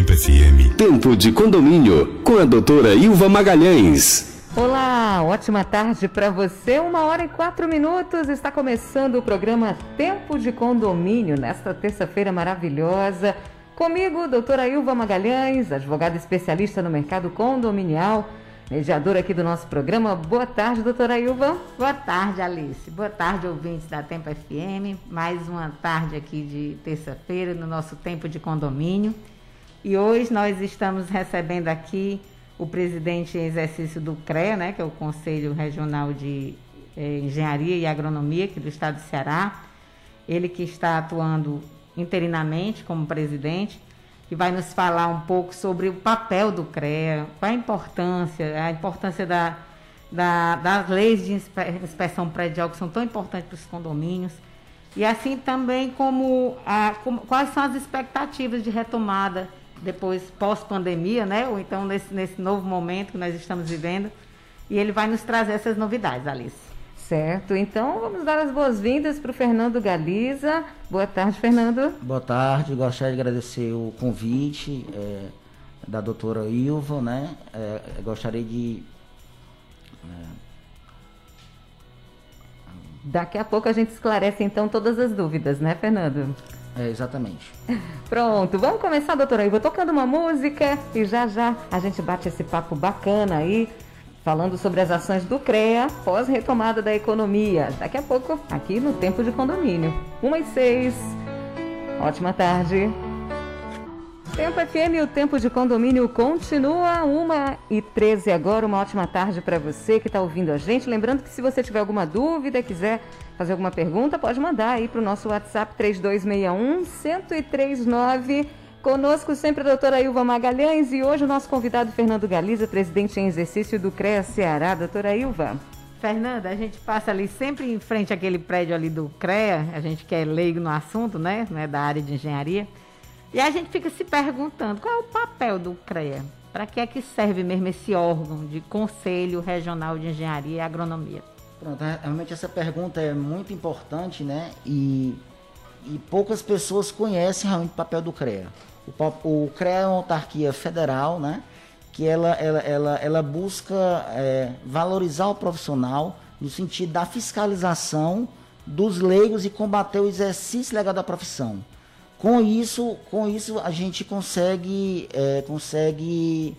Tempo FM. Tempo de condomínio com a doutora Ilva Magalhães. Olá, ótima tarde para você. Uma hora e quatro minutos. Está começando o programa Tempo de Condomínio nesta terça-feira maravilhosa. Comigo, doutora Ilva Magalhães, advogada especialista no mercado condominial, mediadora aqui do nosso programa. Boa tarde, doutora Ilva. Boa tarde, Alice. Boa tarde, ouvintes da Tempo FM. Mais uma tarde aqui de terça-feira no nosso Tempo de Condomínio. E hoje nós estamos recebendo aqui o presidente em exercício do CREA, né, que é o Conselho Regional de eh, Engenharia e Agronomia aqui do estado do Ceará. Ele que está atuando interinamente como presidente, que vai nos falar um pouco sobre o papel do CREA, qual a importância, a importância da, da, das leis de inspeção predial que são tão importantes para os condomínios, e assim também como, a, como quais são as expectativas de retomada depois pós-pandemia, né? Ou então nesse, nesse novo momento que nós estamos vivendo. E ele vai nos trazer essas novidades, Alice. Certo, então vamos dar as boas-vindas para o Fernando Galiza. Boa tarde, Fernando. Boa tarde, gostaria de agradecer o convite é, da doutora Ilva, né? É, gostaria de. É... Daqui a pouco a gente esclarece então todas as dúvidas, né, Fernando? É, exatamente. Pronto, vamos começar, doutora Ilva, tocando uma música e já já a gente bate esse papo bacana aí falando sobre as ações do CREA pós retomada da economia. Daqui a pouco, aqui no Tempo de Condomínio. 1 e 6. Ótima tarde. Tempo FM, o Tempo de Condomínio continua. 1 e 13 agora. Uma ótima tarde para você que está ouvindo a gente. Lembrando que se você tiver alguma dúvida, quiser fazer alguma pergunta, pode mandar aí para o nosso WhatsApp 3261 1039 Conosco sempre a doutora Ilva Magalhães e hoje o nosso convidado Fernando Galiza, presidente em exercício do CREA Ceará. Doutora Ilva. Fernanda, a gente passa ali sempre em frente àquele prédio ali do CREA, a gente que é leigo no assunto, né, né da área de engenharia, e a gente fica se perguntando qual é o papel do CREA, para que é que serve mesmo esse órgão de Conselho Regional de Engenharia e Agronomia? Pronto, é, realmente essa pergunta é muito importante, né, e, e poucas pessoas conhecem realmente o papel do CREA. O, o CREA é uma autarquia federal, né? que ela, ela, ela, ela busca é, valorizar o profissional no sentido da fiscalização dos leigos e combater o exercício legal da profissão. Com isso, com isso a gente consegue, é, consegue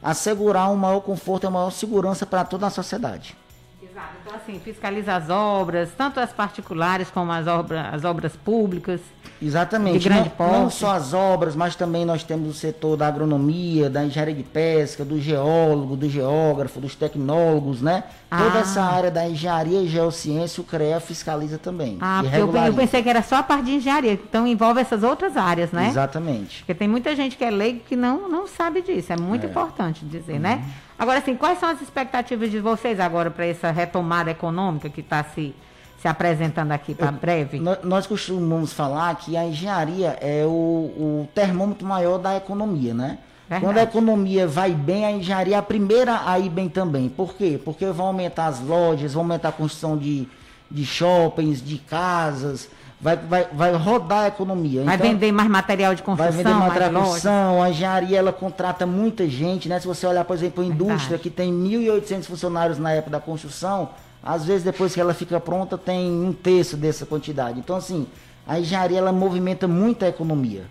assegurar um maior conforto e uma maior segurança para toda a sociedade. Exato. Então, assim, fiscaliza as obras, tanto as particulares como as, obra, as obras públicas. Exatamente. De grande não, não só as obras, mas também nós temos o setor da agronomia, da engenharia de pesca, do geólogo, do geógrafo, dos tecnólogos, né? Ah. Toda essa área da engenharia e geociência, o CREA fiscaliza também. Ah, eu, eu pensei que era só a parte de engenharia, então envolve essas outras áreas, né? Exatamente. Porque tem muita gente que é leigo que não, não sabe disso, é muito é. importante dizer, né? uhum. né? Agora, assim, quais são as expectativas de vocês agora para essa retomada econômica que está se, se apresentando aqui para breve? Nós costumamos falar que a engenharia é o, o termômetro maior da economia, né? Verdade. Quando a economia vai bem, a engenharia é a primeira a ir bem também. Por quê? Porque vão aumentar as lojas, vão aumentar a construção de, de shoppings, de casas, vai, vai, vai rodar a economia. Vai então, vender mais material de construção. Vai vender material de construção, a engenharia ela contrata muita gente, né? Se você olhar, por exemplo, a indústria Verdade. que tem 1.800 funcionários na época da construção, às vezes depois que ela fica pronta tem um terço dessa quantidade. Então, assim, a engenharia ela movimenta muito a economia.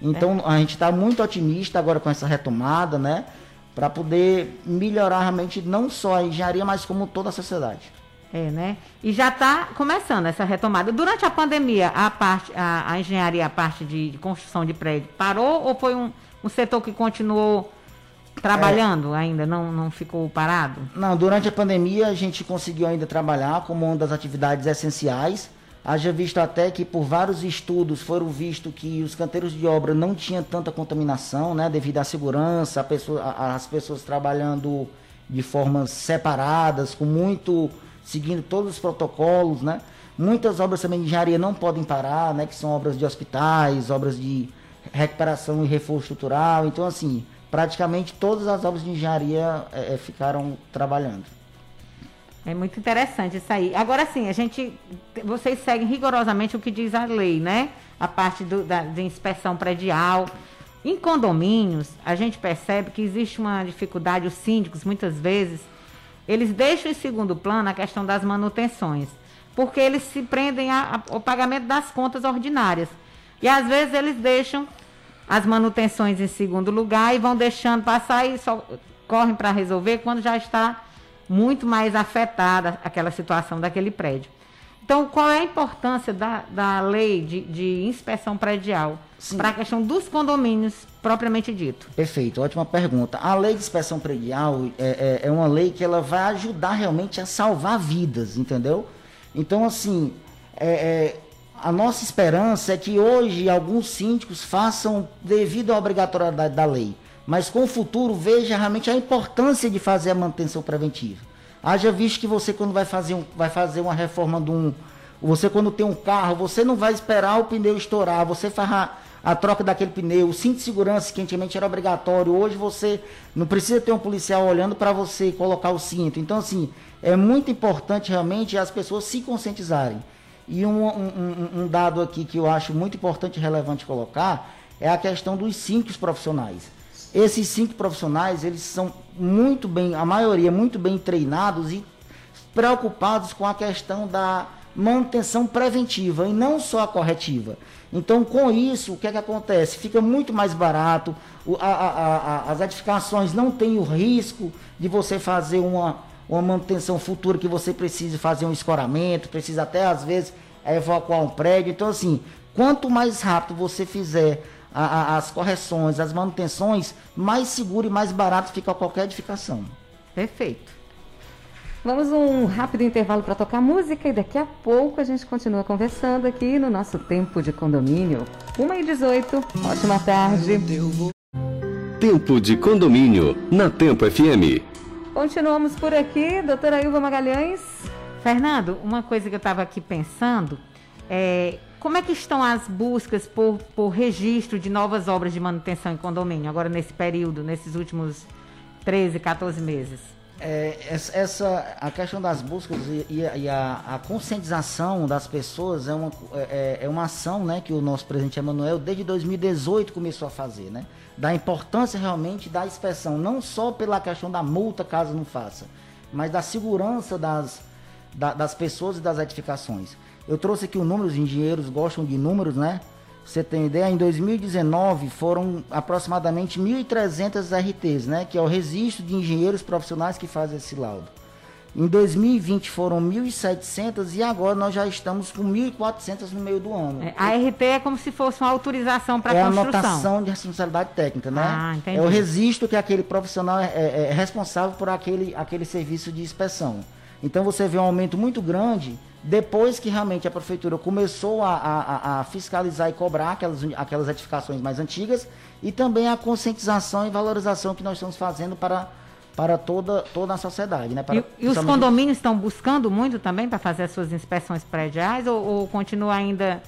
Então, é. a gente está muito otimista agora com essa retomada, né? Para poder melhorar realmente não só a engenharia, mas como toda a sociedade. É, né? E já está começando essa retomada. Durante a pandemia, a parte, a, a engenharia, a parte de, de, construção de prédio, parou ou foi um, um setor que continuou trabalhando é. ainda, não, não ficou parado? Não, durante a pandemia a gente conseguiu ainda trabalhar como uma das atividades essenciais. Haja visto até que por vários estudos foram visto que os canteiros de obra não tinham tanta contaminação, né, devido à segurança, pessoa, as pessoas trabalhando de formas separadas, com muito seguindo todos os protocolos, né? Muitas obras também de engenharia não podem parar, né? Que são obras de hospitais, obras de recuperação e reforço estrutural. Então, assim, praticamente todas as obras de engenharia é, é ficaram trabalhando. É muito interessante isso aí. Agora sim, a gente, vocês seguem rigorosamente o que diz a lei, né? A parte do, da, de inspeção predial. Em condomínios, a gente percebe que existe uma dificuldade, os síndicos, muitas vezes, eles deixam em segundo plano a questão das manutenções, porque eles se prendem a, a, ao pagamento das contas ordinárias. E às vezes eles deixam as manutenções em segundo lugar e vão deixando passar e só correm para resolver quando já está muito mais afetada aquela situação daquele prédio. Então, qual é a importância da, da lei de, de inspeção predial para a questão dos condomínios propriamente dito? Perfeito, ótima pergunta. A lei de inspeção predial é, é, é uma lei que ela vai ajudar realmente a salvar vidas, entendeu? Então, assim, é, é a nossa esperança é que hoje alguns síndicos façam devido à obrigatoriedade da lei, mas com o futuro veja realmente a importância de fazer a manutenção preventiva. Haja visto que você quando vai fazer, um, vai fazer uma reforma de um. Você quando tem um carro, você não vai esperar o pneu estourar, você faz a, a troca daquele pneu, o cinto de segurança que antigamente era obrigatório, hoje você não precisa ter um policial olhando para você colocar o cinto. Então, assim, é muito importante realmente as pessoas se conscientizarem. E um, um, um, dado aqui que eu acho muito importante e relevante colocar é a questão dos cinco profissionais. Esses cinco profissionais, eles são muito bem, a maioria muito bem treinados e preocupados com a questão da manutenção preventiva e não só a corretiva. Então, com isso, o que é que acontece? Fica muito mais barato, a, a, a, as edificações não têm o risco de você fazer uma, uma manutenção futura que você precise fazer um escoramento, precisa até às vezes evacuar um prédio. Então, assim, quanto mais rápido você fizer a, a, as correções, as manutenções, mais seguro e mais barato fica qualquer edificação. Perfeito. Vamos um rápido intervalo para tocar música e daqui a pouco a gente continua conversando aqui no nosso tempo de condomínio. 1 e 18 ótima tarde. Tempo de condomínio na Tempo FM. Continuamos por aqui, doutora Ilva Magalhães. Fernando, uma coisa que eu estava aqui pensando é como é que estão as buscas por, por registro de novas obras de manutenção em condomínio, agora nesse período, nesses últimos 13, 14 meses? É, essa, a questão das buscas e, e a, a, conscientização das pessoas é uma, é, é uma ação né, que o nosso presidente Emanuel, desde 2018, começou a fazer. Né? da importância realmente da inspeção, não só pela questão da multa caso não faça, mas da segurança das, da, das pessoas e das edificações. Eu trouxe aqui o número, os engenheiros gostam de números, né? Você tem ideia, em 2019 foram aproximadamente 1.300 RTs, né? Que é o registro de engenheiros profissionais que fazem esse laudo. Em 2020 foram 1.700 e agora nós já estamos com 1.400 no meio do ano. É, a RT é como se fosse uma autorização para é construção. É a anotação de responsabilidade técnica, né? Ah, entendi. É o registro que aquele profissional é, é, é, responsável por aquele, aquele serviço de inspeção. Então você vê um aumento muito grande depois que realmente a prefeitura começou a, a, a fiscalizar e cobrar aquelas, aquelas edificações mais antigas e também a conscientização e valorização que nós estamos fazendo para para toda, toda a sociedade. Né? Para, e, e os condomínios estão buscando muito também para fazer as suas inspeções prediais ou, ou continua ainda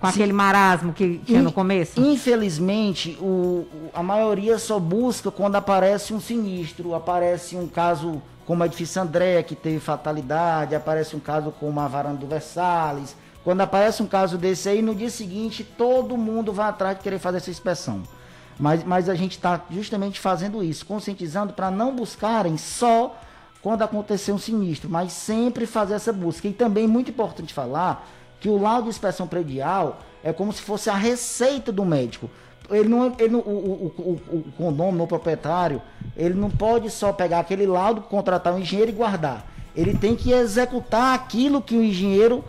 com aquele marasmo que tinha In, no começo? Infelizmente, o, a maioria só busca quando aparece um sinistro, aparece um caso como a edifício André, que teve fatalidade, aparece um caso como a varanda do Versalhes. Quando aparece um caso desse aí, no dia seguinte, todo mundo vai atrás de querer fazer essa inspeção. Mas, mas a gente está justamente fazendo isso, conscientizando para não buscarem só quando acontecer um sinistro, mas sempre fazer essa busca. E também muito importante falar que o laudo de inspeção predial é como se fosse a receita do médico. Ele não, ele não, o, o, o, o condomínio, o proprietário, ele não pode só pegar aquele laudo, contratar um engenheiro e guardar. Ele tem que executar aquilo que o engenheiro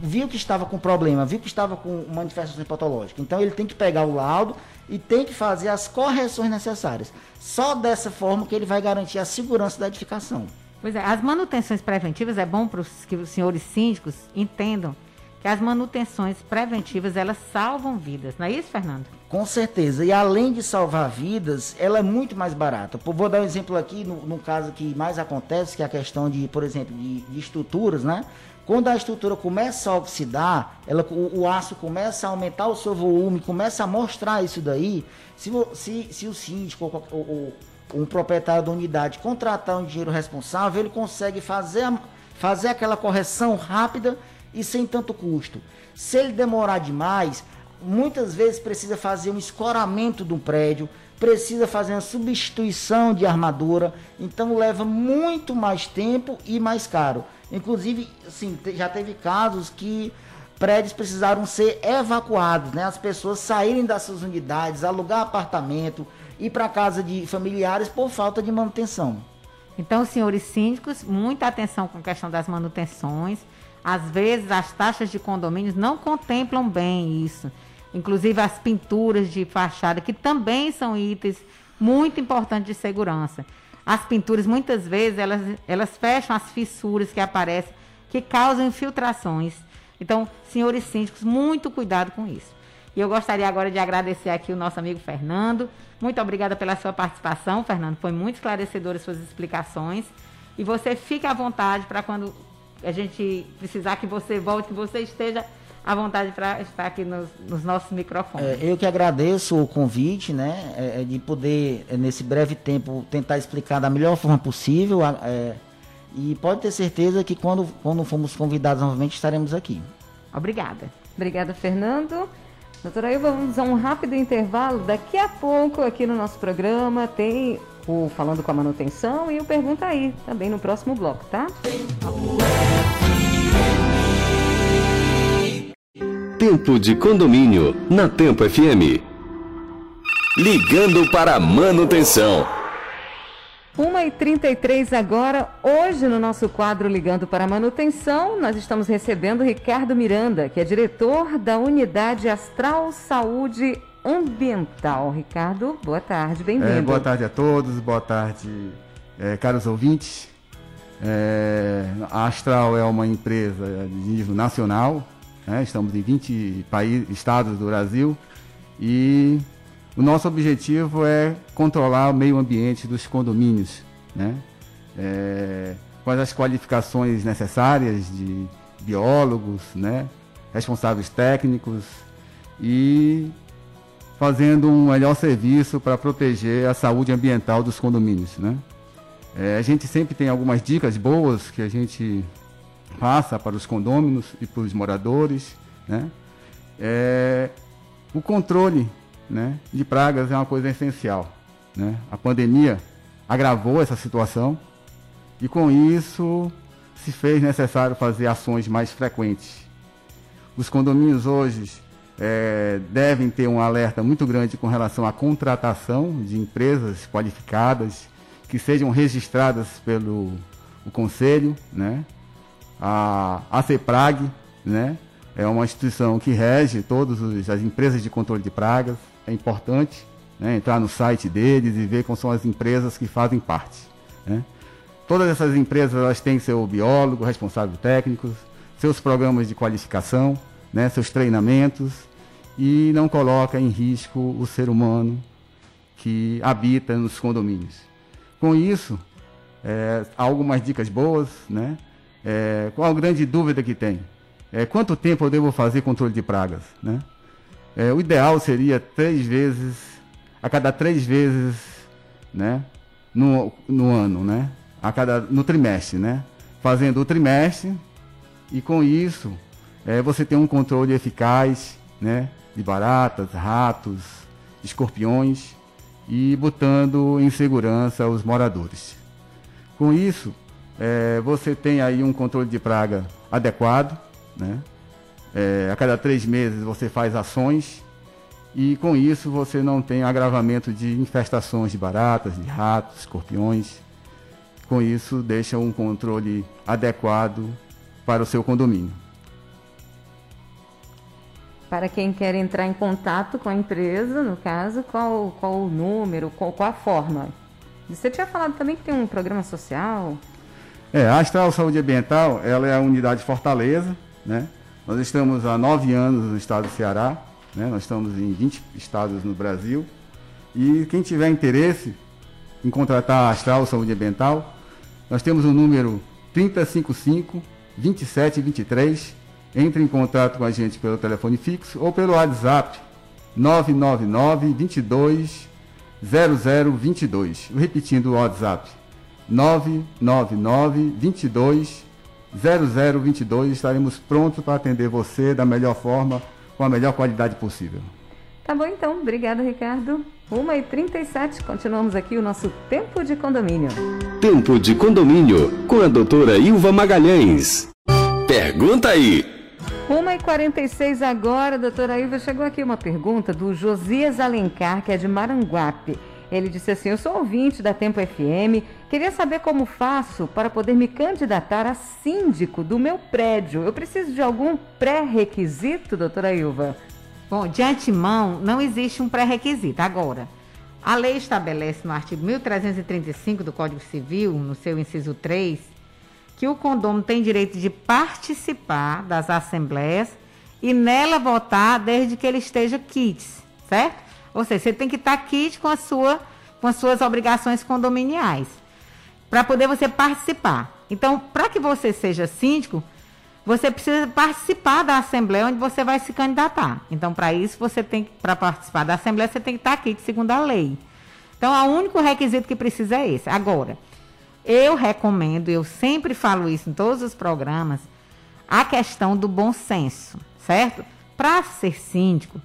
viu que estava com problema, viu que estava com manifestação patológica. Então ele tem que pegar o laudo e tem que fazer as correções necessárias. Só dessa forma que ele vai garantir a segurança da edificação. Pois é, as manutenções preventivas é bom para que os senhores síndicos entendam que as manutenções preventivas elas salvam vidas, não é isso, Fernando? Com certeza. E além de salvar vidas, ela é muito mais barata. Vou dar um exemplo aqui no, no caso que mais acontece, que é a questão de, por exemplo, de, de estruturas, né? Quando a estrutura começa a oxidar, ela, o, o, aço começa a aumentar o seu volume, começa a mostrar isso daí. Se, se, se o síndico ou, ou, ou um proprietário da unidade contratar um engenheiro responsável, ele consegue fazer, fazer aquela correção rápida e sem tanto custo. Se ele demorar demais, muitas vezes precisa fazer um escoramento do prédio, precisa fazer uma substituição de armadura, então leva muito mais tempo e mais caro. Inclusive, sim, já teve casos que prédios precisaram ser evacuados, né? As pessoas saírem das suas unidades, alugar apartamento, ir para casa de familiares por falta de manutenção. Então, senhores síndicos, muita atenção com a questão das manutenções. Às vezes, as taxas de condomínios não contemplam bem isso. Inclusive, as pinturas de fachada, que também são itens muito importantes de segurança. As pinturas, muitas vezes, elas, elas fecham as fissuras que aparecem, que causam infiltrações. Então, senhores síndicos, muito cuidado com isso. E eu gostaria agora de agradecer aqui o nosso amigo Fernando. Muito obrigada pela sua participação, Fernando. Foi muito esclarecedora as suas explicações. E você fique à vontade para quando a gente precisar que você volte, que você esteja à vontade para estar aqui nos, nos nossos microfones. É, eu que agradeço o convite, né, é, é de poder, é, nesse breve tempo, tentar explicar da melhor forma possível. É, e pode ter certeza que quando, quando fomos convidados novamente estaremos aqui. Obrigada. Obrigada, Fernando. Doutora Ilva, vamos a um rápido intervalo. Daqui a pouco, aqui no nosso programa, tem o Falando com a Manutenção e o Pergunta Aí, também no próximo bloco, tá? Tempo de condomínio, na Tempo FM. Ligando para a manutenção. 1h33 agora. Hoje, no nosso quadro Ligando para a Manutenção, nós estamos recebendo Ricardo Miranda, que é diretor da Unidade Astral Saúde Ambiental. Ricardo, boa tarde, bem-vindo. É, boa tarde a todos, boa tarde, é, caros ouvintes. É, a Astral é uma empresa de nível nacional, né? estamos em 20 países, estados do Brasil e o nosso objetivo é controlar o meio ambiente dos condomínios, né? É, com as qualificações necessárias de biólogos, né? responsáveis técnicos e fazendo um melhor serviço para proteger a saúde ambiental dos condomínios. Né? É, a gente sempre tem algumas dicas boas que a gente passa para os condôminos e para os moradores. Né? É, o controle né, de pragas é uma coisa essencial. Né? A pandemia agravou essa situação e com isso se fez necessário fazer ações mais frequentes. Os condomínios hoje é, devem ter um alerta muito grande com relação à contratação de empresas qualificadas que sejam registradas pelo o conselho, né? A, a CEPRAG, né? É uma instituição que rege todas as empresas de controle de pragas é importante né, entrar no site deles e ver quais são as empresas que fazem parte. Né. Todas essas empresas elas têm seu biólogo, responsável técnico, seus programas de qualificação, né, seus treinamentos e não coloca em risco o ser humano que habita nos condomínios. Com isso, é, algumas dicas boas, né? É, qual a grande dúvida que tem? É, quanto tempo eu devo fazer controle de pragas, né? É, o ideal seria três vezes, a cada três vezes, né? No, no ano, né? A cada, no trimestre, né? Fazendo o trimestre e com isso é, você tem um controle eficaz, né? De baratas, ratos, escorpiões e botando em segurança os moradores. Com isso, é, você tem aí um controle de praga adequado, né? É, a cada três meses você faz ações e com isso você não tem agravamento de infestações de baratas, de ratos, escorpiões. Com isso deixa um controle adequado para o seu condomínio. Para quem quer entrar em contato com a empresa, no caso, qual, qual o número, qual, qual a forma? Você tinha falado também que tem um programa social? É, a Astral Saúde Ambiental, ela é a unidade Fortaleza, né? Nós estamos há nove anos no estado do Ceará, né? nós estamos em 20 estados no Brasil. E quem tiver interesse em contratar a Astral Saúde Ambiental, nós temos o número 355 2723. Entre em contato com a gente pelo telefone fixo ou pelo WhatsApp 999 22 0022. Repetindo o WhatsApp 999 22 0022. Estaremos prontos para atender você da melhor forma com a melhor qualidade possível. Tá bom então, obrigada Ricardo. 1h37, continuamos aqui o nosso Tempo de Condomínio. Tempo de Condomínio, com a doutora Ilva Magalhães. Pergunta aí. 1h46 agora, doutora Ilva, chegou aqui uma pergunta do Josias Alencar, que é de Maranguape. Ele disse assim: Eu sou ouvinte da Tempo FM, queria saber como faço para poder me candidatar a síndico do meu prédio. Eu preciso de algum pré-requisito, doutora Ilva? Bom, de antemão, não existe um pré-requisito. Agora, a lei estabelece no artigo 1335 do Código Civil, no seu inciso 3, que o condomínio tem direito de participar das assembleias e nela votar desde que ele esteja kits, certo? Ou seja, você tem que estar kit com, a sua, com as suas obrigações condominiais, para poder você participar. Então, para que você seja síndico, você precisa participar da assembleia onde você vai se candidatar. Então, para isso, você tem para participar da assembleia, você tem que estar aqui, segundo a lei. Então, o único requisito que precisa é esse. Agora, eu recomendo, eu sempre falo isso em todos os programas, a questão do bom senso, certo? Para ser síndico,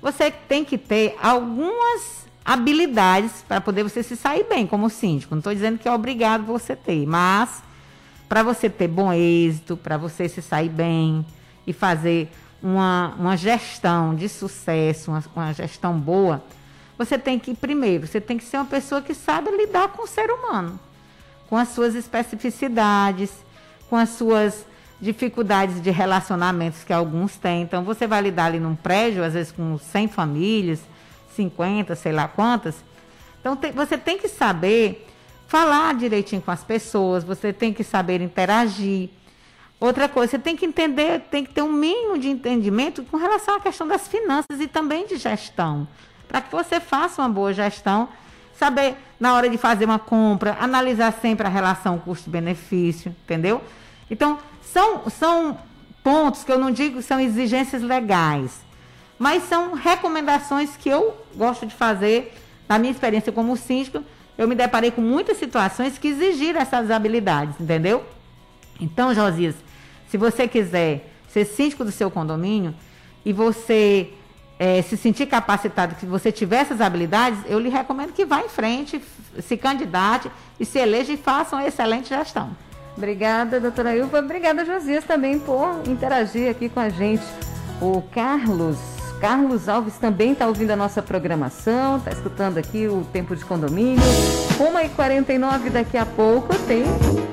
você tem que ter algumas habilidades para poder você se sair bem como síndico. Não estou dizendo que é obrigado você ter, mas para você ter bom êxito, para você se sair bem e fazer uma, uma gestão de sucesso, uma, uma gestão boa, você tem que, primeiro, você tem que ser uma pessoa que sabe lidar com o ser humano, com as suas especificidades, com as suas dificuldades de relacionamentos que alguns têm. Então, você vai lidar ali num prédio, às vezes com 100 famílias, 50, sei lá quantas. Então, você tem que saber falar direitinho com as pessoas, você tem que saber interagir. Outra coisa, você tem que entender, tem que ter um mínimo de entendimento com relação à questão das finanças e também de gestão. Para que você faça uma boa gestão, saber na hora de fazer uma compra, analisar sempre a relação custo-benefício, entendeu? Então, são, são pontos que eu não digo que são exigências legais, mas são recomendações que eu gosto de fazer, na minha experiência como síndico, eu me deparei com muitas situações que exigiram essas habilidades, entendeu? Então, Josias, se você quiser ser síndico do seu condomínio e você é, se sentir capacitado, que você tiver essas habilidades, eu lhe recomendo que vá em frente, se candidate e se eleja e faça uma excelente gestão. Obrigada, doutora Ilva. Obrigada, Josias, também por interagir aqui com a gente. O Carlos Carlos Alves também está ouvindo a nossa programação, está escutando aqui o Tempo de Condomínio. 1h49 daqui a pouco tem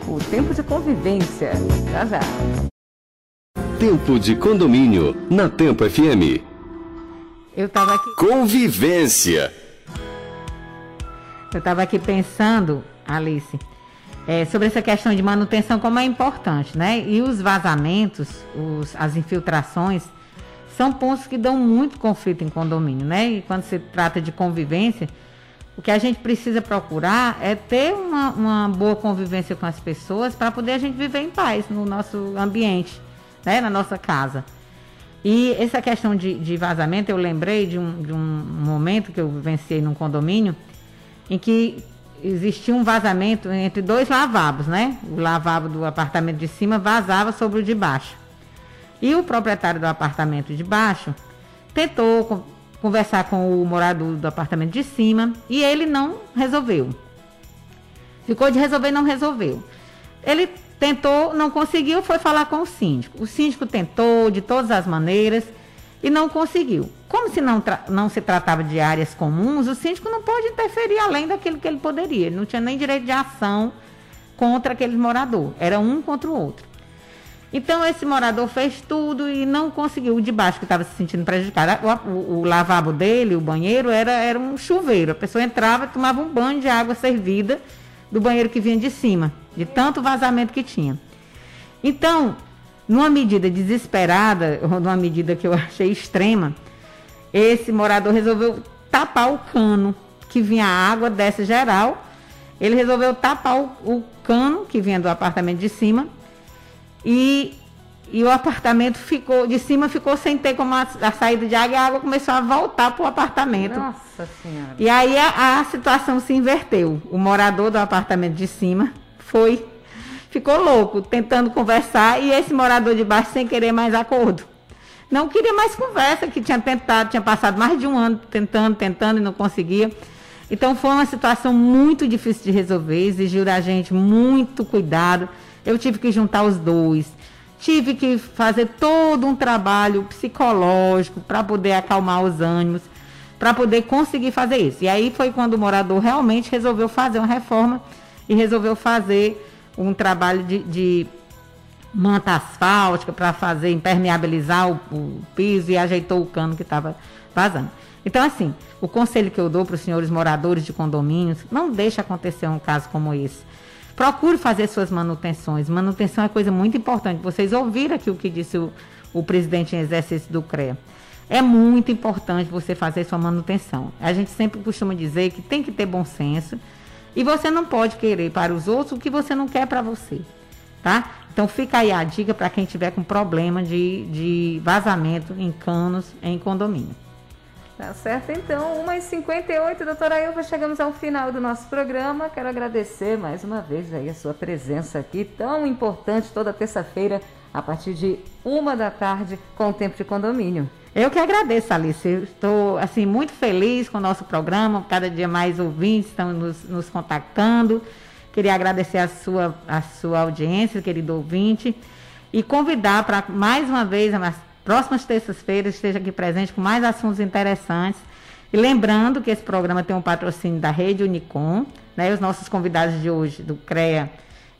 o Tempo de Convivência. Já já. Tempo de Condomínio, na Tempo FM. Eu estava aqui. Convivência. Eu estava aqui pensando, Alice, é, sobre essa questão de manutenção, como é importante, né? E os vazamentos, os, as infiltrações são pontos que dão muito conflito em condomínio, né? E quando se trata de convivência, o que a gente precisa procurar é ter uma, uma boa convivência com as pessoas para poder a gente viver em paz no nosso ambiente, né? Na nossa casa. E essa questão de, de vazamento, eu lembrei de um, de um momento que eu vivenciei num condomínio em que existia um vazamento entre dois lavabos, né? O lavabo do apartamento de cima vazava sobre o de baixo. E o proprietário do apartamento de baixo tentou conversar com o morador do apartamento de cima e ele não resolveu. Ficou de resolver, não resolveu. Ele tentou, não conseguiu, foi falar com o síndico. O síndico tentou de todas as maneiras e não conseguiu. Como se não, não se tratava de áreas comuns, o síndico não pode interferir além daquilo que ele poderia. Ele não tinha nem direito de ação contra aquele morador. Era um contra o outro. Então esse morador fez tudo e não conseguiu. O de baixo que estava se sentindo prejudicado. O, o, lavabo dele, o banheiro, era, era um chuveiro. A pessoa entrava e tomava um banho de água servida do banheiro que vinha de cima, de tanto vazamento que tinha. Então, numa medida desesperada, ou numa medida que eu achei extrema, esse morador resolveu tapar o cano que vinha água dessa geral. Ele resolveu tapar o, o cano que vinha do apartamento de cima e, e o apartamento ficou, de cima ficou sem ter como a, a saída de água e a água começou a voltar para o apartamento. Nossa Senhora. E aí a, a situação se inverteu. O morador do apartamento de cima foi, ficou louco, tentando conversar, e esse morador de baixo sem querer mais acordo. não queria mais conversa, que tinha tentado, tinha passado mais de um ano tentando, tentando e não conseguia. Então foi uma situação muito difícil de resolver, exigiu da gente muito cuidado. Eu tive que juntar os dois, tive que fazer todo um trabalho psicológico para poder acalmar os ânimos, para poder conseguir fazer isso. E aí foi quando o morador realmente resolveu fazer uma reforma e resolveu fazer um trabalho de, de manta asfáltica para fazer impermeabilizar o, o piso e ajeitou o cano que estava vazando. Então, assim, o conselho que eu dou para os senhores moradores de condomínios, não deixe acontecer um caso como esse. Procure fazer suas manutenções. Manutenção é coisa muito importante. Vocês ouviram aqui o que disse o, o presidente em exercício do CREA. É muito importante você fazer sua manutenção. A gente sempre costuma dizer que tem que ter bom senso e você não pode querer para os outros o que você não quer para você, tá? Então fica aí a dica para quem tiver com problema de, de vazamento em canos em condomínio. Tá certo, então, 1h58, doutora Ilva, chegamos ao final do nosso programa. Quero agradecer mais uma vez aí a sua presença aqui, tão importante, toda terça-feira, a partir de uma da tarde, com o Tempo de Condomínio. Eu que agradeço, Alice. Eu estou, assim, muito feliz com o nosso programa. Cada dia mais ouvintes estão nos, nos contactando. Queria agradecer a sua, a sua audiência, querido ouvinte, e convidar para mais uma vez, nas próximas terças-feiras, esteja aqui presente com mais assuntos interessantes. E lembrando que esse programa tem um patrocínio da Rede Unicom, né? Os nossos convidados de hoje, do CREA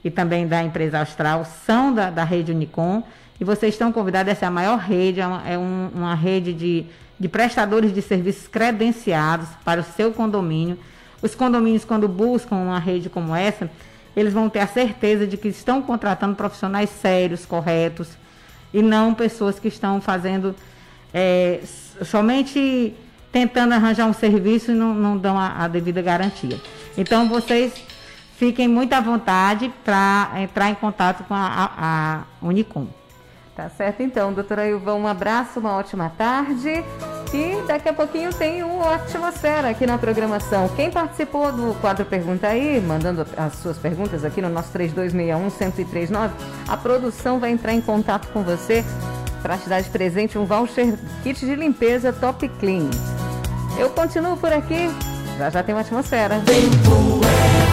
e também da empresa Austral, são da, da Rede Unicom. E vocês estão convidados, essa é a maior rede, é uma, é um, uma rede de, de prestadores de serviços credenciados para o seu condomínio. Os condomínios, quando buscam uma rede como essa, eles vão ter a certeza de que estão contratando profissionais sérios, corretos, e não pessoas que estão fazendo é, somente tentando arranjar um serviço e não, não dão a, a devida garantia. Então, vocês fiquem muito à vontade para entrar em contato com a, a, a Unicom. Tá certo então, doutora Ilva, um abraço, uma ótima tarde. E daqui a pouquinho tem o Atmosfera aqui na programação. Quem participou do quadro Pergunta aí, mandando as suas perguntas aqui no nosso 3261-1039, a produção vai entrar em contato com você para te dar de presente um voucher kit de limpeza Top Clean. Eu continuo por aqui, já já tem uma atmosfera. Tempo é